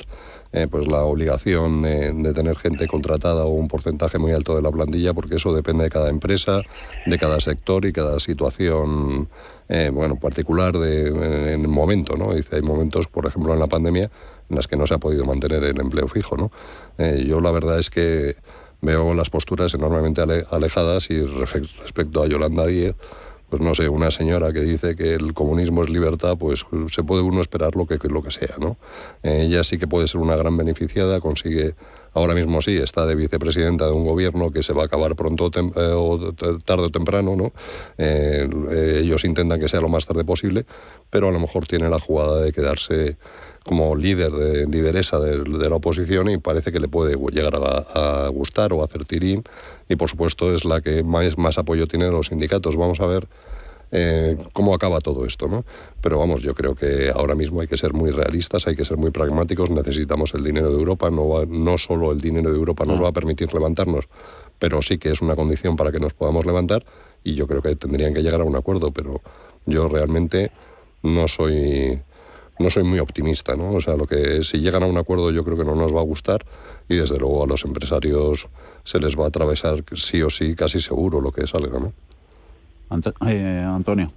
eh, pues la obligación de, tener gente contratada o un porcentaje muy alto de la plantilla, porque eso depende de cada empresa, de cada sector y cada situación eh, bueno, particular de, en el momento, ¿no? Dice, hay momentos, por ejemplo, en la pandemia, en las que no se ha podido mantener el empleo fijo, ¿no? yo la verdad es que veo las posturas enormemente alejadas y respecto a Yolanda Díez, pues no sé, una señora que dice que el comunismo es libertad, pues se puede uno esperar lo que, lo que sea, ¿no? Eh, ella sí que puede ser una gran beneficiada, consigue, ahora mismo sí, está de vicepresidenta de un gobierno que se va a acabar pronto eh, o tarde o temprano, ¿no? Eh, ellos intentan que sea lo más tarde posible, pero a lo mejor tiene la jugada de quedarse como líder, de, lideresa de, la oposición y parece que le puede llegar a, gustar o hacer tirín. Y por supuesto es la que más, más apoyo tiene de los sindicatos. Vamos a ver eh, cómo acaba todo esto, ¿no? Pero vamos, yo creo que ahora mismo hay que ser muy realistas, hay que ser muy pragmáticos, necesitamos el dinero de Europa, no, no solo el dinero de Europa nos va a permitir levantarnos, pero sí que es una condición para que nos podamos levantar y yo creo que tendrían que llegar a un acuerdo, pero yo realmente no soy no soy muy optimista, ¿no? O sea, lo que si llegan a un acuerdo yo creo que no nos va a gustar y desde luego a los empresarios se les va a atravesar sí o sí, casi seguro lo que salga, ¿no? Eh, Antonio.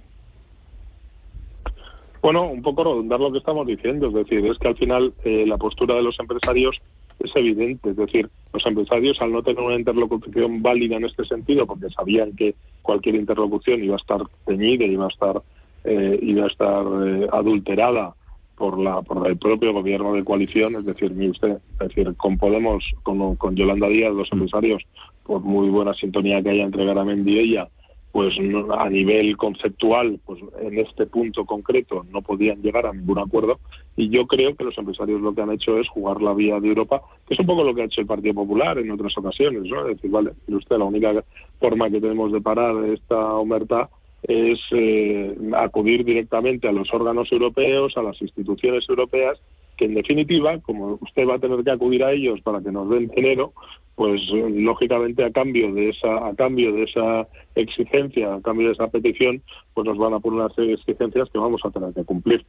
Bueno, un poco redundar lo que estamos diciendo, es decir, es que al final eh, la postura de los empresarios es evidente, es decir, los empresarios al no tener una interlocución válida en este sentido, porque sabían que cualquier interlocución iba a estar teñida, iba a estar, eh, iba a estar adulterada por la por el propio gobierno de coalición, es decir, mi usted, es decir, con Podemos, con, con Yolanda Díaz, los mm. empresarios, por muy buena sintonía que haya entre Garamendi y ella, pues a nivel conceptual, pues en este punto concreto no podían llegar a ningún acuerdo y yo creo que los empresarios lo que han hecho es jugar la vía de Europa, que es un poco lo que ha hecho el Partido Popular en otras ocasiones, ¿no? Es decir, vale, usted la única forma que tenemos de parar esta omerta es eh, acudir directamente a los órganos europeos, a las instituciones europeas que en definitiva, como usted va a tener que acudir a ellos para que nos den dinero, pues lógicamente a cambio de esa a cambio de esa exigencia, a cambio de esa petición, pues nos van a poner unas exigencias que vamos a tener que cumplir.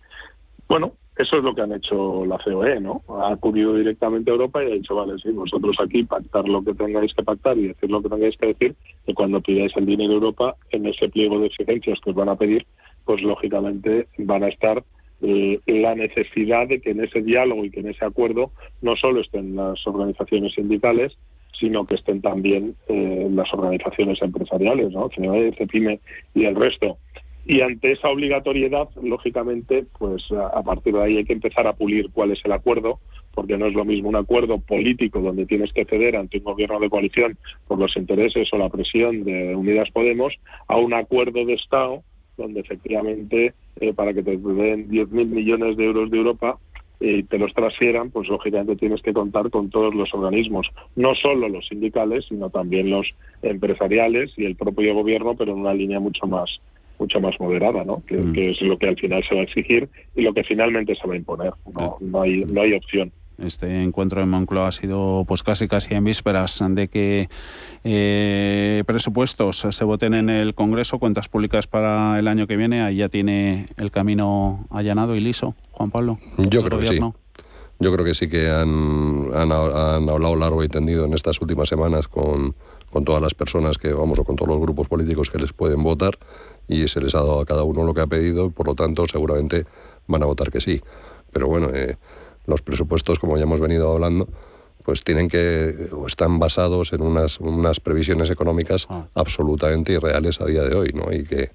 Bueno, eso es lo que han hecho la COE, ¿no? Ha acudido directamente a Europa y ha dicho, vale, sí, vosotros aquí pactar lo que tengáis que pactar y decir lo que tengáis que decir, y cuando pidáis el dinero a Europa, en ese pliego de exigencias que os van a pedir, pues lógicamente van a estar eh, la necesidad de que en ese diálogo y que en ese acuerdo no solo estén las organizaciones sindicales, sino que estén también eh, las organizaciones empresariales, ¿no? CNOE, CEPIME y el resto. Y ante esa obligatoriedad, lógicamente, pues a, partir de ahí hay que empezar a pulir cuál es el acuerdo, porque no es lo mismo un acuerdo político donde tienes que ceder ante un gobierno de coalición por los intereses o la presión de Unidas Podemos, a un acuerdo de Estado donde efectivamente eh, para que te den 10.000 millones de euros de Europa y te los transfieran, pues lógicamente tienes que contar con todos los organismos, no solo los sindicales, sino también los empresariales y el propio gobierno, pero en una línea mucho más mucho más moderada, ¿no? Que, mm. que es lo que al final se va a exigir y lo que finalmente se va a imponer. No, no hay no hay opción. Este encuentro en Moncloa ha sido pues casi casi en vísperas de que eh, presupuestos se voten en el Congreso, cuentas públicas para el año que viene. Ahí ya tiene el camino allanado y liso, Juan Pablo. Yo creo que sí. Yo creo que sí que han, han, hablado largo y tendido en estas últimas semanas con, con todas las personas que, vamos, o con todos los grupos políticos que les pueden votar y se les ha dado a cada uno lo que ha pedido, por lo tanto seguramente van a votar que sí. Pero bueno, eh, los presupuestos, como ya hemos venido hablando, pues tienen que o están basados en unas, unas previsiones económicas ah. absolutamente irreales a día de hoy, ¿no? Y que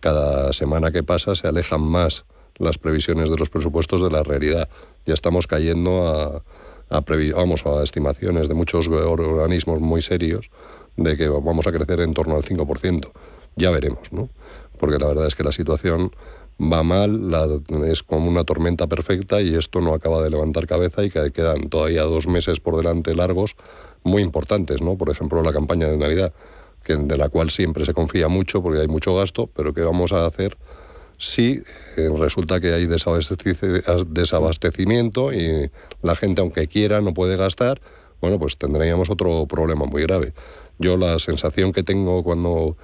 cada semana que pasa se alejan más las previsiones de los presupuestos de la realidad. Ya estamos cayendo a, a, vamos, a estimaciones de muchos organismos muy serios de que vamos a crecer en torno al 5%. Ya veremos, ¿no? Porque la verdad es que la situación va mal, es como una tormenta perfecta y esto no acaba de levantar cabeza y que quedan todavía dos meses por delante largos muy importantes, ¿no? Por ejemplo, la campaña de Navidad, que, de la cual siempre se confía mucho porque hay mucho gasto, pero ¿qué vamos a hacer si eh, resulta que hay desabastecimiento y la gente, aunque quiera, no puede gastar? Bueno, pues tendríamos otro problema muy grave. Yo la sensación que tengo cuando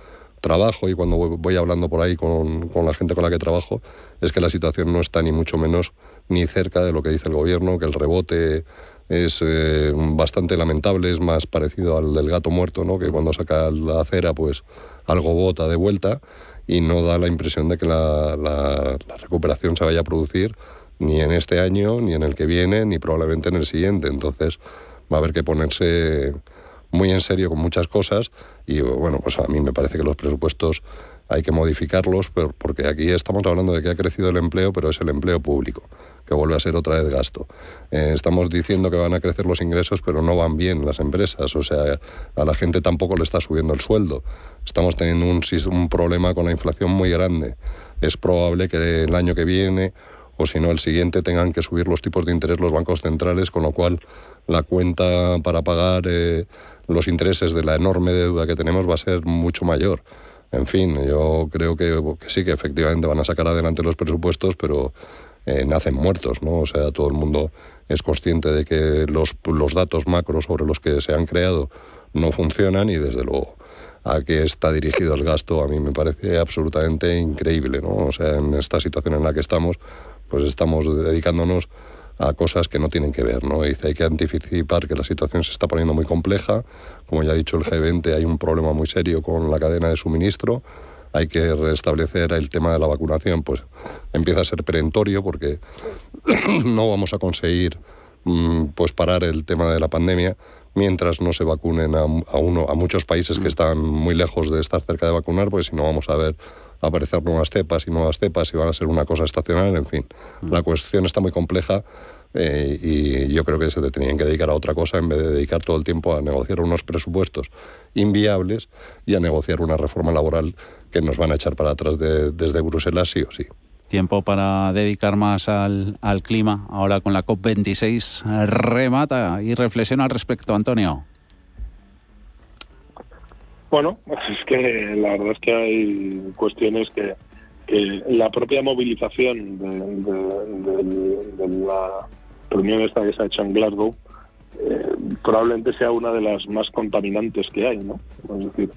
trabajo y cuando voy hablando por ahí con, la gente con la que trabajo, es que la situación no está ni mucho menos ni cerca de lo que dice el gobierno, que el rebote es eh, bastante lamentable, es más parecido al del gato muerto, ¿no? que cuando saca la acera pues algo bota de vuelta y no da la impresión de que la recuperación se vaya a producir ni en este año, ni en el que viene, ni probablemente en el siguiente. Entonces va a haber que ponerse muy en serio con muchas cosas y bueno, pues a mí me parece que los presupuestos hay que modificarlos porque aquí estamos hablando de que ha crecido el empleo, pero es el empleo público, que vuelve a ser otra vez gasto. Eh, estamos diciendo que van a crecer los ingresos, pero no van bien las empresas, o sea, a la gente tampoco le está subiendo el sueldo. Estamos teniendo un, problema con la inflación muy grande. Es probable que el año que viene o si no el siguiente tengan que subir los tipos de interés los bancos centrales, con lo cual la cuenta para pagar eh, los intereses de la enorme deuda que tenemos va a ser mucho mayor. En fin, yo creo que, sí, que efectivamente van a sacar adelante los presupuestos, pero eh, nacen muertos, ¿no? O sea, todo el mundo es consciente de que los, los datos macros sobre los que se han creado no funcionan y desde luego a qué está dirigido el gasto a mí me parece absolutamente increíble, ¿no? O sea, en esta situación en la que estamos, pues estamos dedicándonos a cosas que no tienen que ver. ¿no? Dice, hay que anticipar que la situación se está poniendo muy compleja. Como ya ha dicho el G20, hay un problema muy serio con la cadena de suministro. Hay que restablecer el tema de la vacunación, pues empieza a ser perentorio porque (clears throat) no vamos a conseguir mm, pues parar el tema de la pandemia mientras no se vacunen a, uno, a muchos países que están muy lejos de estar cerca de vacunar, pues si no vamos a ver aparecer nuevas cepas y nuevas cepas y van a ser una cosa estacional, en fin. La cuestión está muy compleja, eh, y yo creo que se tenían que dedicar a otra cosa en vez de dedicar todo el tiempo a negociar unos presupuestos inviables y a negociar una reforma laboral que nos van a echar para atrás desde Bruselas sí o sí. Tiempo para dedicar más al, al clima. Ahora con la COP26 remata y reflexiona al respecto, Antonio. Bueno, (laughs) es que la verdad es que hay cuestiones que, la propia movilización de, la reunión esta que se ha hecho en Glasgow eh, probablemente sea una de las más contaminantes que hay, ¿no? Es decir,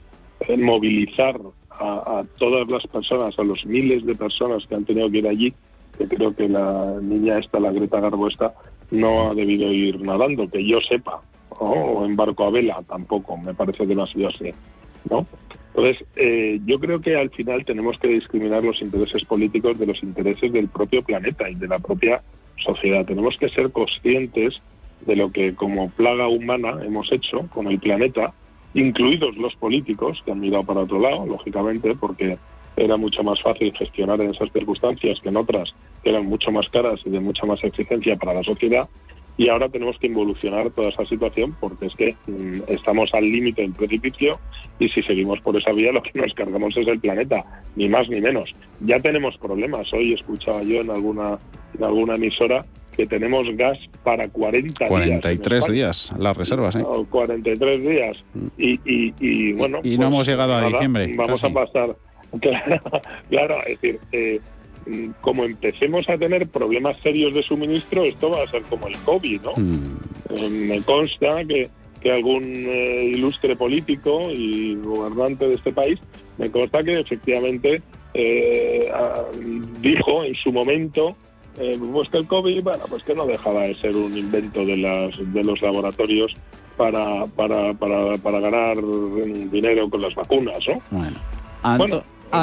movilizar a, todas las personas, a los miles de personas que han tenido que ir allí, que creo que la niña esta, la Greta Garbo esta, no ha debido ir nadando, que yo sepa, o en barco a vela tampoco, me parece que no ha sido así, ¿no? Entonces, eh, yo creo que al final tenemos que discriminar los intereses políticos de los intereses del propio planeta y de la propia sociedad. Tenemos que ser conscientes de lo que como plaga humana hemos hecho con el planeta, incluidos los políticos, que han mirado para otro lado, lógicamente, porque era mucho más fácil gestionar en esas circunstancias que en otras que eran mucho más caras y de mucha más exigencia para la sociedad. Y ahora tenemos que involucionar toda esa situación porque es que mm, estamos al límite del precipicio y si seguimos por esa vía lo que nos cargamos es el planeta, ni más ni menos. Ya tenemos problemas. Hoy escuchaba yo en alguna, en alguna emisora que tenemos gas para 40 43 días. las reservas, ¿eh? 43 días. Mm. Y, y, y bueno. Y, no pues hemos llegado a diciembre. Vamos a pasar. (laughs) Claro, es decir, eh, como empecemos a tener problemas serios de suministro, esto va a ser como el COVID, ¿no? Mm. Eh, me consta que, que algún eh, ilustre político y gobernante de este país, me consta que efectivamente dijo en su momento eh, pues que el COVID, bueno, pues que no dejaba de ser un invento de, las, de los laboratorios para, para, para, para ganar dinero con las vacunas, ¿no? Bueno.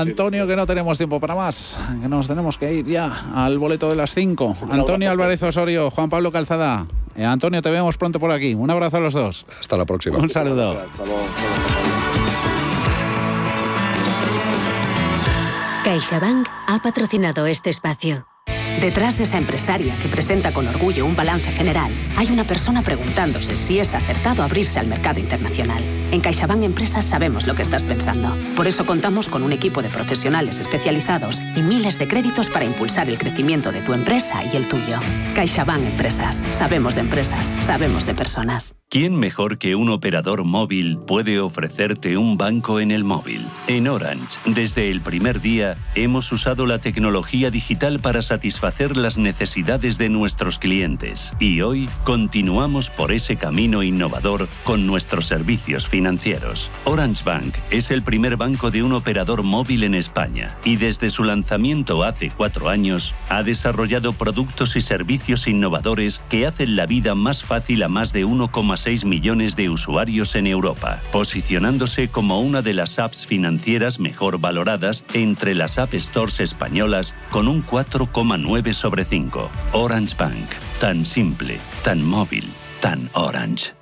Antonio, que no tenemos tiempo para más, que nos tenemos que ir ya al boleto de las 5. Antonio Álvarez Osorio, Juan Pablo Calzada. Eh, Antonio, te vemos pronto por aquí. Un abrazo a los dos. Hasta la próxima. Un saludo. CaixaBank ha patrocinado este espacio. Detrás de esa empresaria que presenta con orgullo un balance general, hay una persona preguntándose si es acertado abrirse al mercado internacional. En CaixaBank Empresas sabemos lo que estás pensando. Por eso contamos con un equipo de profesionales especializados y miles de créditos para impulsar el crecimiento de tu empresa y el tuyo. CaixaBank Empresas. Sabemos de empresas, sabemos de personas. ¿Quién mejor que un operador móvil puede ofrecerte un banco en el móvil? En Orange, desde el primer día, hemos usado la tecnología digital para satisfacer las necesidades de nuestros clientes y hoy continuamos por ese camino innovador con nuestros servicios financieros. Orange Bank es el primer banco de un operador móvil en España y desde su lanzamiento hace cuatro años ha desarrollado productos y servicios innovadores que hacen la vida más fácil a más de 1,6 6 millones de usuarios en Europa, posicionándose como una de las apps financieras mejor valoradas entre las App Stores españolas con un 4,9 sobre 5. Orange Bank, tan simple, tan móvil, tan orange.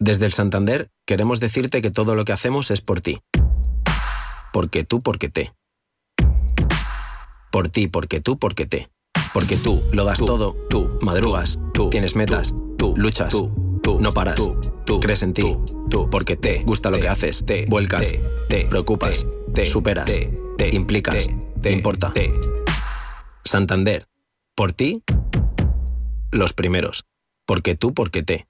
Desde el Santander queremos decirte que todo lo que hacemos es por ti. Porque tú, porque te. Por ti, porque tú, porque te. Porque tú lo das todo, tú madrugas, tú tienes metas, tú luchas, tú no paras, tú crees en ti, tú porque te gusta lo que haces, te vuelcas, te preocupas, te superas, te implicas, te importa. Santander, por ti, los primeros. Porque tú, porque te.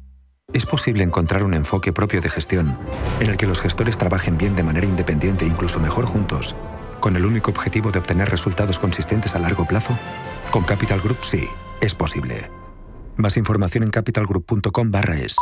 es posible encontrar un enfoque propio de gestión en el que los gestores trabajen bien de manera independiente e incluso mejor juntos, con el único objetivo de obtener resultados consistentes a largo plazo? Con Capital Group sí, es posible. Más información en capitalgroup.com/es.